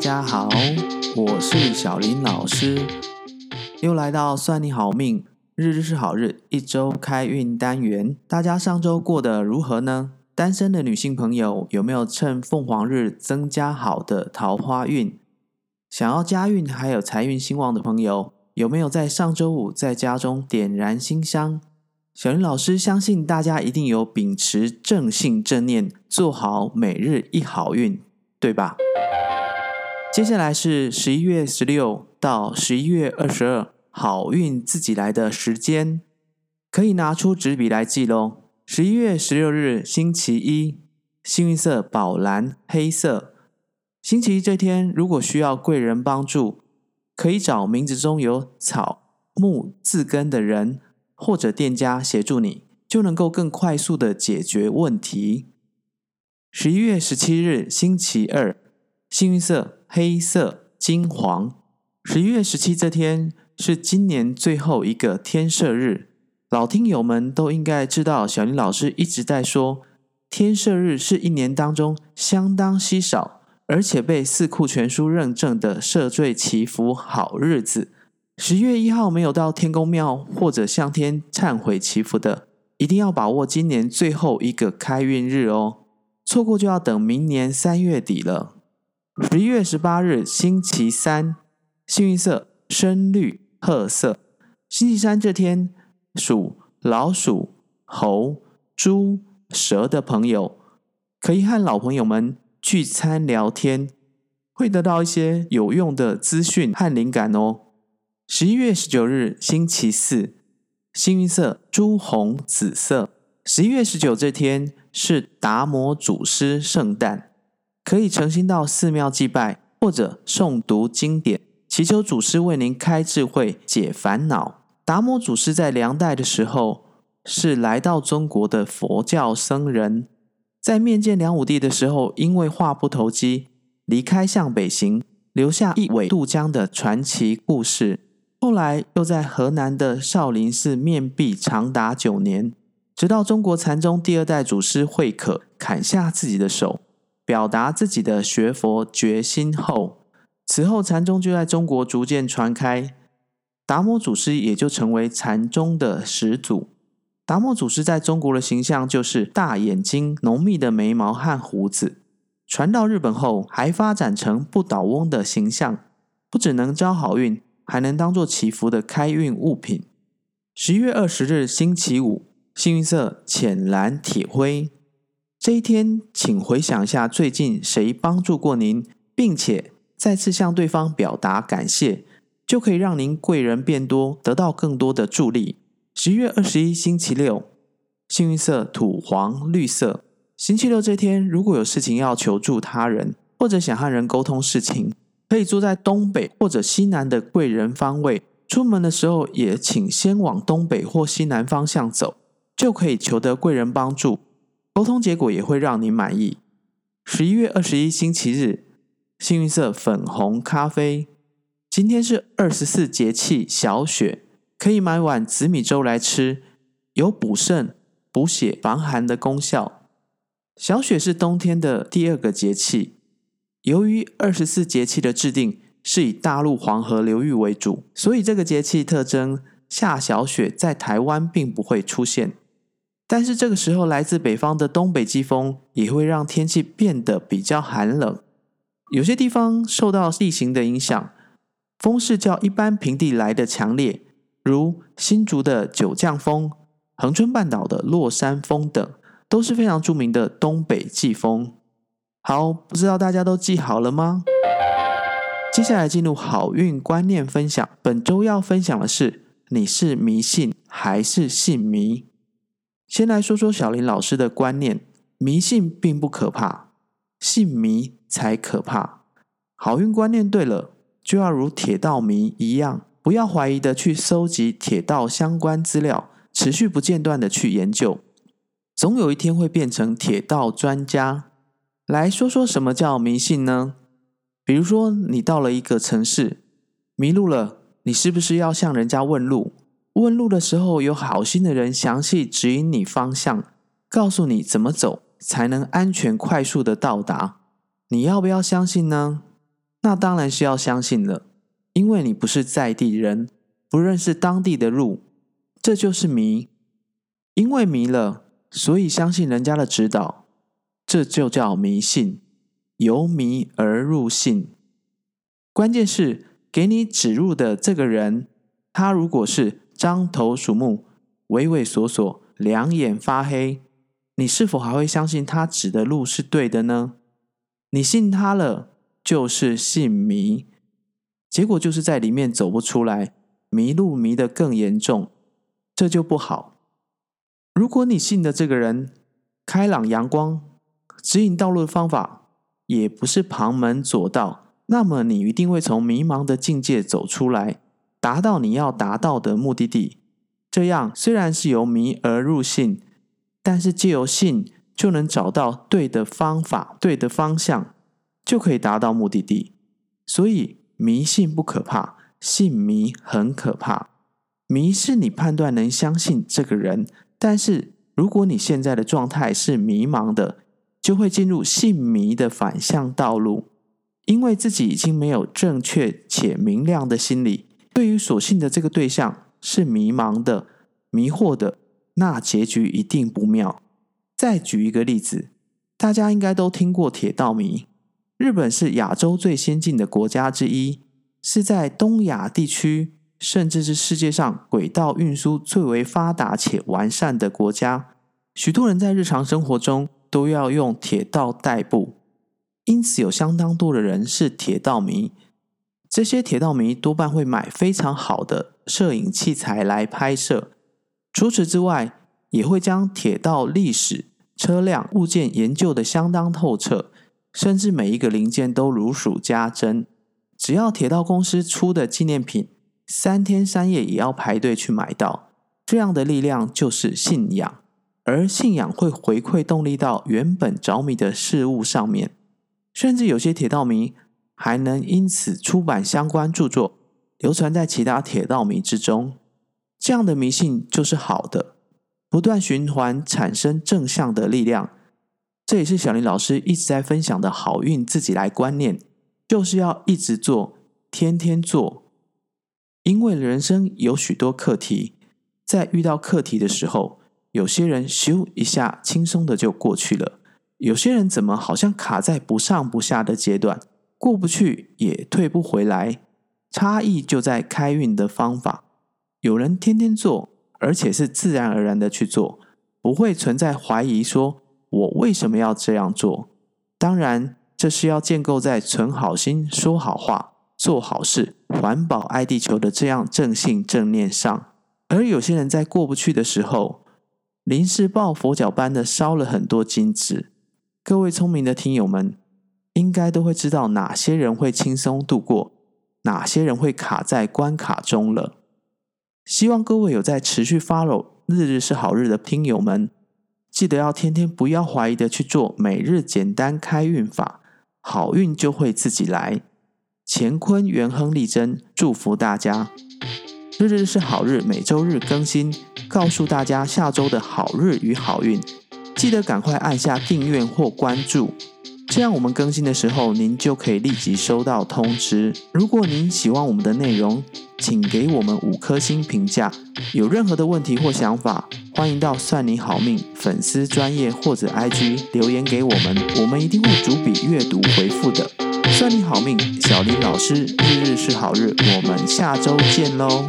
家好，我是小林老师，又来到算你好命，日日是好日，一周开运单元。大家上周过得如何呢？单身的女性朋友有没有趁凤凰日增加好的桃花运？想要家运还有财运兴旺的朋友，有没有在上周五在家中点燃新香？小林老师相信大家一定有秉持正信正念，做好每日一好运，对吧？接下来是十一月十六到十一月二十二，好运自己来的时间，可以拿出纸笔来记喽。十一月十六日，星期一，幸运色宝蓝黑色。星期一这天，如果需要贵人帮助，可以找名字中有草木字根的人。或者店家协助你，就能够更快速的解决问题。十一月十七日，星期二，幸运色黑色、金黄。十一月十七这天是今年最后一个天赦日，老听友们都应该知道，小林老师一直在说，天赦日是一年当中相当稀少，而且被四库全书认证的赦罪祈福好日子。十月一号没有到天公庙或者向天忏悔祈福的，一定要把握今年最后一个开运日哦，错过就要等明年三月底了。十一月十八日，星期三，幸运色深绿、褐色。星期三这天，属老鼠、猴、猪、蛇的朋友，可以和老朋友们聚餐聊天，会得到一些有用的资讯和灵感哦。十一月十九日，星期四，幸运色朱红、紫色。十一月十九这天是达摩祖师圣诞，可以诚心到寺庙祭拜，或者诵读经典，祈求祖师为您开智慧、解烦恼。达摩祖师在梁代的时候是来到中国的佛教僧人，在面见梁武帝的时候，因为话不投机，离开向北行，留下一苇渡江的传奇故事。后来又在河南的少林寺面壁长达九年，直到中国禅宗第二代祖师慧可砍下自己的手，表达自己的学佛决心后，此后禅宗就在中国逐渐传开，达摩祖师也就成为禅宗的始祖。达摩祖师在中国的形象就是大眼睛、浓密的眉毛和胡子，传到日本后还发展成不倒翁的形象，不只能招好运。还能当做祈福的开运物品。十一月二十日，星期五，幸运色浅蓝、铁灰。这一天，请回想一下最近谁帮助过您，并且再次向对方表达感谢，就可以让您贵人变多，得到更多的助力。十一月二十一，星期六，幸运色土黄、绿色。星期六这天，如果有事情要求助他人，或者想和人沟通事情。可以坐在东北或者西南的贵人方位，出门的时候也请先往东北或西南方向走，就可以求得贵人帮助，沟通结果也会让你满意。十一月二十一星期日，幸运色粉红咖啡。今天是二十四节气小雪，可以买碗紫米粥来吃，有补肾、补血、防寒的功效。小雪是冬天的第二个节气。由于二十四节气的制定是以大陆黄河流域为主，所以这个节气特征下小雪在台湾并不会出现。但是这个时候，来自北方的东北季风也会让天气变得比较寒冷。有些地方受到地形的影响，风势较一般平地来得强烈，如新竹的九降风、恒春半岛的落山风等，都是非常著名的东北季风。好，不知道大家都记好了吗？接下来进入好运观念分享。本周要分享的是：你是迷信还是信迷？先来说说小林老师的观念：迷信并不可怕，信迷才可怕。好运观念对了，就要如铁道迷一样，不要怀疑的去搜集铁道相关资料，持续不间断的去研究，总有一天会变成铁道专家。来说说什么叫迷信呢？比如说，你到了一个城市，迷路了，你是不是要向人家问路？问路的时候，有好心的人详细指引你方向，告诉你怎么走才能安全快速的到达。你要不要相信呢？那当然是要相信了，因为你不是在地人，不认识当地的路，这就是迷。因为迷了，所以相信人家的指导，这就叫迷信。由迷而入信，关键是给你指路的这个人，他如果是獐头鼠目、畏畏缩缩、两眼发黑，你是否还会相信他指的路是对的呢？你信他了，就是信迷，结果就是在里面走不出来，迷路迷得更严重，这就不好。如果你信的这个人开朗阳光，指引道路的方法也不是旁门左道，那么你一定会从迷茫的境界走出来，达到你要达到的目的地。这样虽然是由迷而入信，但是借由信。就能找到对的方法、对的方向，就可以达到目的地。所以迷信不可怕，信迷很可怕。迷是你判断能相信这个人，但是如果你现在的状态是迷茫的，就会进入信迷的反向道路，因为自己已经没有正确且明亮的心理，对于所信的这个对象是迷茫的、迷惑的，那结局一定不妙。再举一个例子，大家应该都听过铁道迷。日本是亚洲最先进的国家之一，是在东亚地区，甚至是世界上轨道运输最为发达且完善的国家。许多人在日常生活中都要用铁道代步，因此有相当多的人是铁道迷。这些铁道迷多半会买非常好的摄影器材来拍摄。除此之外，也会将铁道历史、车辆、物件研究得相当透彻，甚至每一个零件都如数家珍。只要铁道公司出的纪念品，三天三夜也要排队去买到。这样的力量就是信仰，而信仰会回馈动力到原本着迷的事物上面。甚至有些铁道迷还能因此出版相关著作，流传在其他铁道迷之中。这样的迷信就是好的。不断循环产生正向的力量，这也是小林老师一直在分享的好运自己来观念，就是要一直做，天天做。因为人生有许多课题，在遇到课题的时候，有些人咻一下轻松的就过去了，有些人怎么好像卡在不上不下的阶段，过不去也退不回来。差异就在开运的方法，有人天天做。而且是自然而然的去做，不会存在怀疑，说我为什么要这样做？当然，这是要建构在存好心、说好话、做好事、环保爱地球的这样正信正念上。而有些人在过不去的时候，临时抱佛脚般的烧了很多金纸。各位聪明的听友们，应该都会知道哪些人会轻松度过，哪些人会卡在关卡中了。希望各位有在持续 follow 日日是好日的听友们，记得要天天不要怀疑的去做每日简单开运法，好运就会自己来。乾坤元亨利贞，祝福大家！日日是好日，每周日更新，告诉大家下周的好日与好运，记得赶快按下订阅或关注。这样我们更新的时候，您就可以立即收到通知。如果您喜欢我们的内容，请给我们五颗星评价。有任何的问题或想法，欢迎到算你好命粉丝专业或者 IG 留言给我们，我们一定会逐笔阅读回复的。算你好命，小林老师，日日是好日，我们下周见喽。